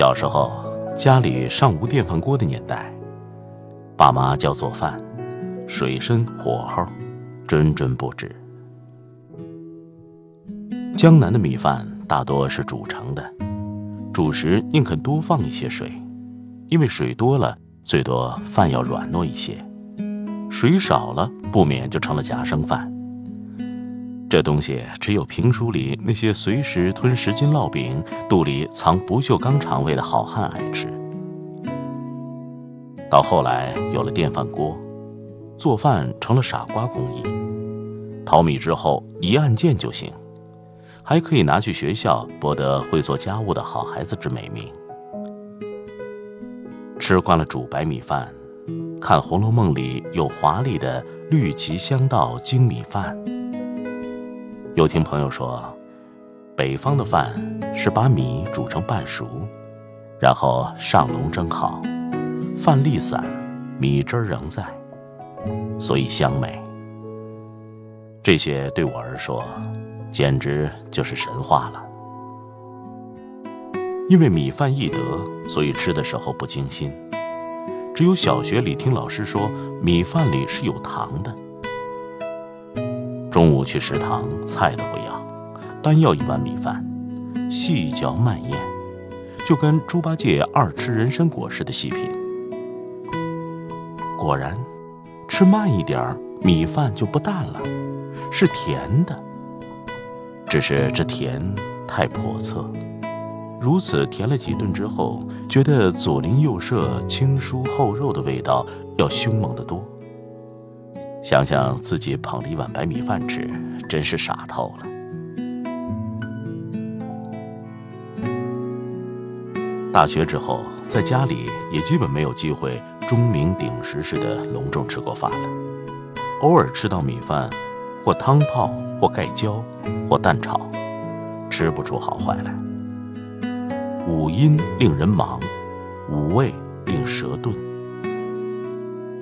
小时候，家里尚无电饭锅的年代，爸妈教做饭，水深火候，谆谆不止。江南的米饭。大多是煮成的，煮时宁肯多放一些水，因为水多了，最多饭要软糯一些；水少了，不免就成了夹生饭。这东西只有评书里那些随时吞十斤烙饼、肚里藏不锈钢肠胃的好汉爱吃。到后来有了电饭锅，做饭成了傻瓜工艺，淘米之后一按键就行。还可以拿去学校博得会做家务的好孩子之美名。吃惯了煮白米饭，看《红楼梦》里有华丽的绿旗香道精米饭。又听朋友说，北方的饭是把米煮成半熟，然后上笼蒸好，饭粒散，米汁仍在，所以香美。这些对我而说。简直就是神话了。因为米饭易得，所以吃的时候不精心。只有小学里听老师说，米饭里是有糖的。中午去食堂，菜都不要，单要一碗米饭，细嚼慢咽，就跟猪八戒二吃人参果似的细品。果然，吃慢一点儿米饭就不淡了，是甜的。只是这甜太叵测，如此甜了几顿之后，觉得左邻右舍清酥厚肉的味道要凶猛得多。想想自己捧着一碗白米饭吃，真是傻透了。大学之后，在家里也基本没有机会钟鸣鼎食似的隆重吃过饭了，偶尔吃到米饭，或汤泡。或盖浇，或蛋炒，吃不出好坏来。五音令人忙，五味令舌钝。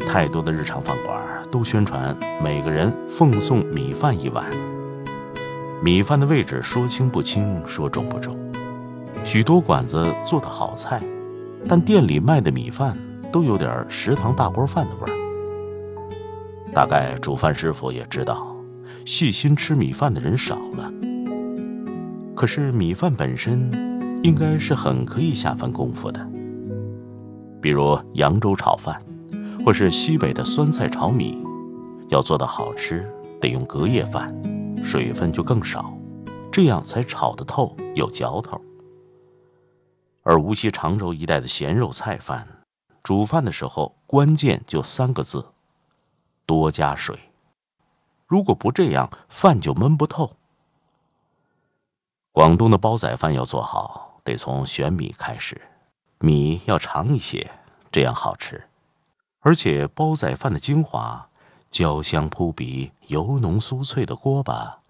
太多的日常饭馆都宣传每个人奉送米饭一碗，米饭的位置说轻不轻，说重不重。许多馆子做的好菜，但店里卖的米饭都有点食堂大锅饭的味儿。大概煮饭师傅也知道。细心吃米饭的人少了，可是米饭本身应该是很可以下饭功夫的。比如扬州炒饭，或是西北的酸菜炒米，要做的好吃，得用隔夜饭，水分就更少，这样才炒得透有嚼头。而无锡常州一带的咸肉菜饭，煮饭的时候关键就三个字：多加水。如果不这样，饭就焖不透。广东的煲仔饭要做好，得从选米开始，米要长一些，这样好吃。而且煲仔饭的精华，焦香扑鼻、油浓酥脆的锅巴，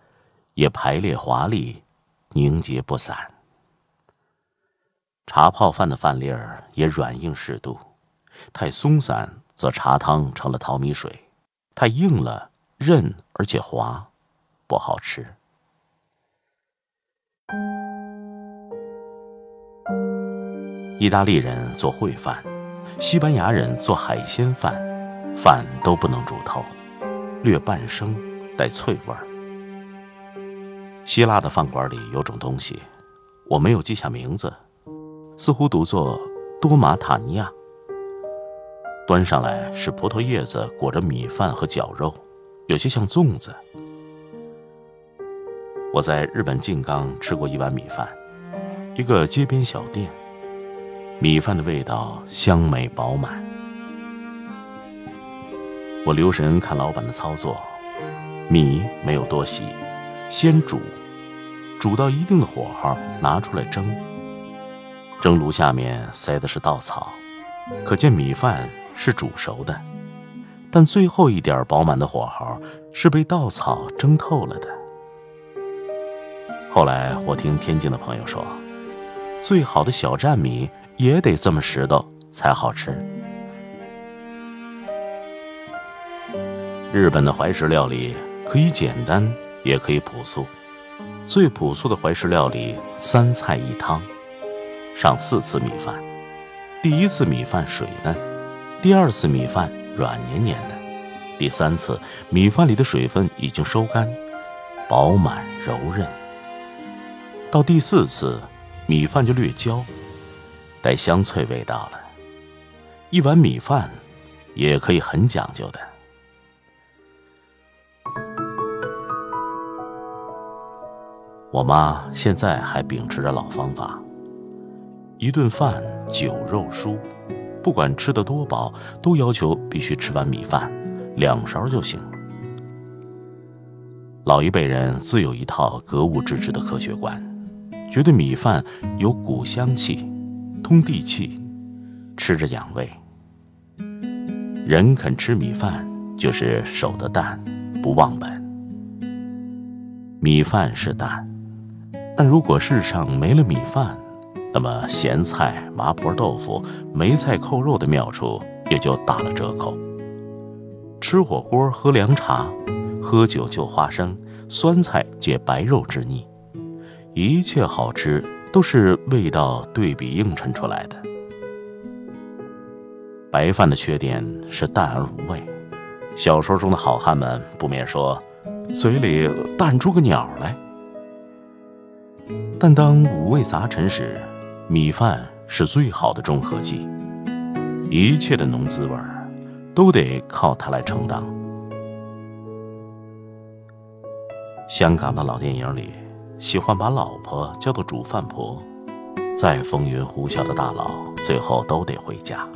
也排列华丽，凝结不散。茶泡饭的饭粒儿也软硬适度，太松散则茶汤成了淘米水，太硬了。韧而且滑，不好吃。意大利人做烩饭，西班牙人做海鲜饭，饭都不能煮透，略半生，带脆味儿。希腊的饭馆里有种东西，我没有记下名字，似乎读作多玛塔尼亚。端上来是葡萄叶子裹着米饭和绞肉。有些像粽子。我在日本静冈吃过一碗米饭，一个街边小店，米饭的味道香美饱满。我留神看老板的操作，米没有多洗，先煮，煮到一定的火候拿出来蒸，蒸炉下面塞的是稻草，可见米饭是煮熟的。但最后一点饱满的火候是被稻草蒸透了的。后来我听天津的朋友说，最好的小站米也得这么拾掇才好吃。日本的怀石料理可以简单，也可以朴素。最朴素的怀石料理，三菜一汤，上四次米饭。第一次米饭水嫩，第二次米饭软黏黏的，第三次米饭里的水分已经收干，饱满柔韧。到第四次，米饭就略焦，带香脆味道了。一碗米饭，也可以很讲究的。我妈现在还秉持着老方法，一顿饭酒肉蔬，不管吃的多饱，都要求必须吃碗米饭，两勺就行。老一辈人自有一套格物致知的科学观，觉得米饭有谷香气，通地气，吃着养胃。人肯吃米饭，就是守得淡，不忘本。米饭是淡。但如果世上没了米饭，那么咸菜、麻婆豆腐、梅菜扣肉的妙处也就打了折扣。吃火锅喝凉茶，喝酒就花生，酸菜解白肉之腻，一切好吃都是味道对比映衬出来的。白饭的缺点是淡而无味，小说中的好汉们不免说，嘴里淡出个鸟来。但当五味杂陈时，米饭是最好的中和剂，一切的浓滋味都得靠它来承担。香港的老电影里，喜欢把老婆叫做煮饭婆，再风云呼啸的大佬，最后都得回家，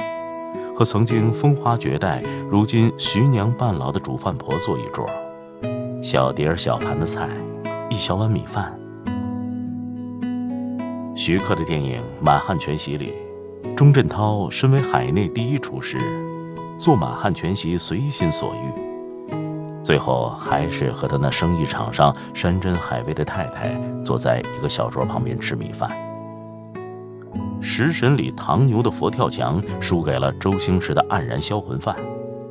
和曾经风华绝代、如今徐娘半老的煮饭婆坐一桌，小碟儿小盘的菜，一小碗米饭。徐克的电影《满汉全席》里，钟镇涛身为海内第一厨师，做满汉全席随心所欲，最后还是和他那生意场上山珍海味的太太坐在一个小桌旁边吃米饭。食神里唐牛的佛跳墙输给了周星驰的黯然销魂饭，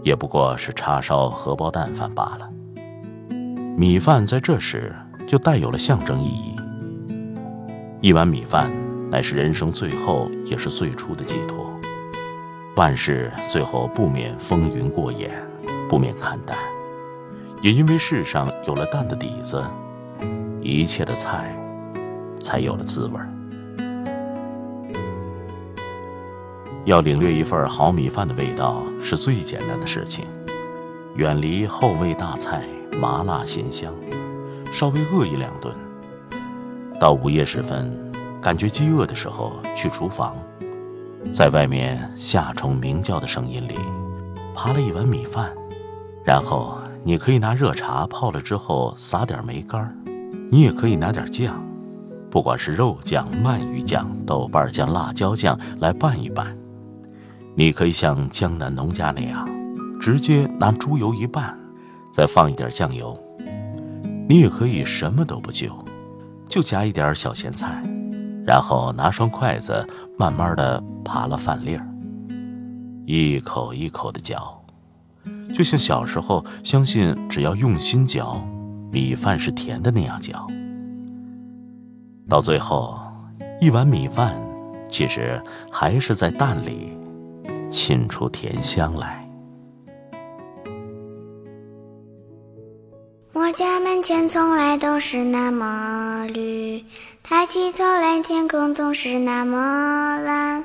也不过是叉烧荷包蛋饭罢了。米饭在这时就带有了象征意义。一碗米饭，乃是人生最后也是最初的寄托。万事最后不免风云过眼，不免看淡。也因为世上有了蛋的底子，一切的菜才有了滋味儿。要领略一份好米饭的味道，是最简单的事情。远离后味大菜，麻辣咸香，稍微饿一两顿。到午夜时分，感觉饥饿的时候，去厨房，在外面夏虫鸣叫的声音里，扒了一碗米饭，然后你可以拿热茶泡了之后撒点梅干儿你也可以拿点酱，不管是肉酱、鳗鱼酱、豆瓣酱、辣椒酱来拌一拌。你可以像江南农家那样，直接拿猪油一拌，再放一点酱油。你也可以什么都不就。就夹一点小咸菜，然后拿双筷子慢慢的扒了饭粒儿，一口一口的嚼，就像小时候相信只要用心嚼，米饭是甜的那样嚼。到最后，一碗米饭其实还是在蛋里沁出甜香来。我家门前从来都是那么绿，抬起头来，天空总是那么蓝。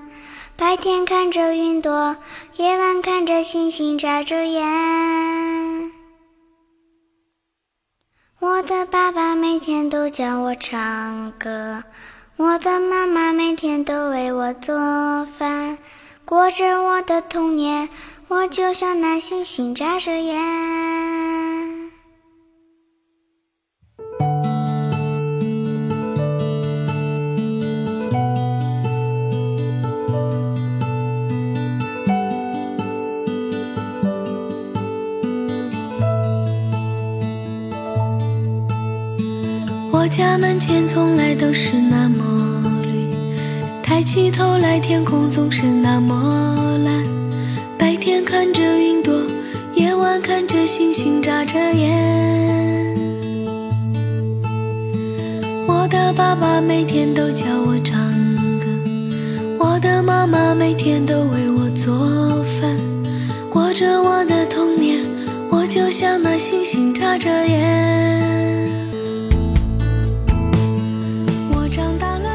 白天看着云朵，夜晚看着星星眨着眼。我的爸爸每天都教我唱歌，我的妈妈每天都为我做饭，过着我的童年，我就像那星星眨着眼。我家门前从来都是那么绿，抬起头来，天空总是那么蓝。白天看着云朵，夜晚看着星星眨着眼。我的爸爸每天都教我唱歌，我的妈妈每天都为我做饭，过着我的童年，我就像那星星眨着眼。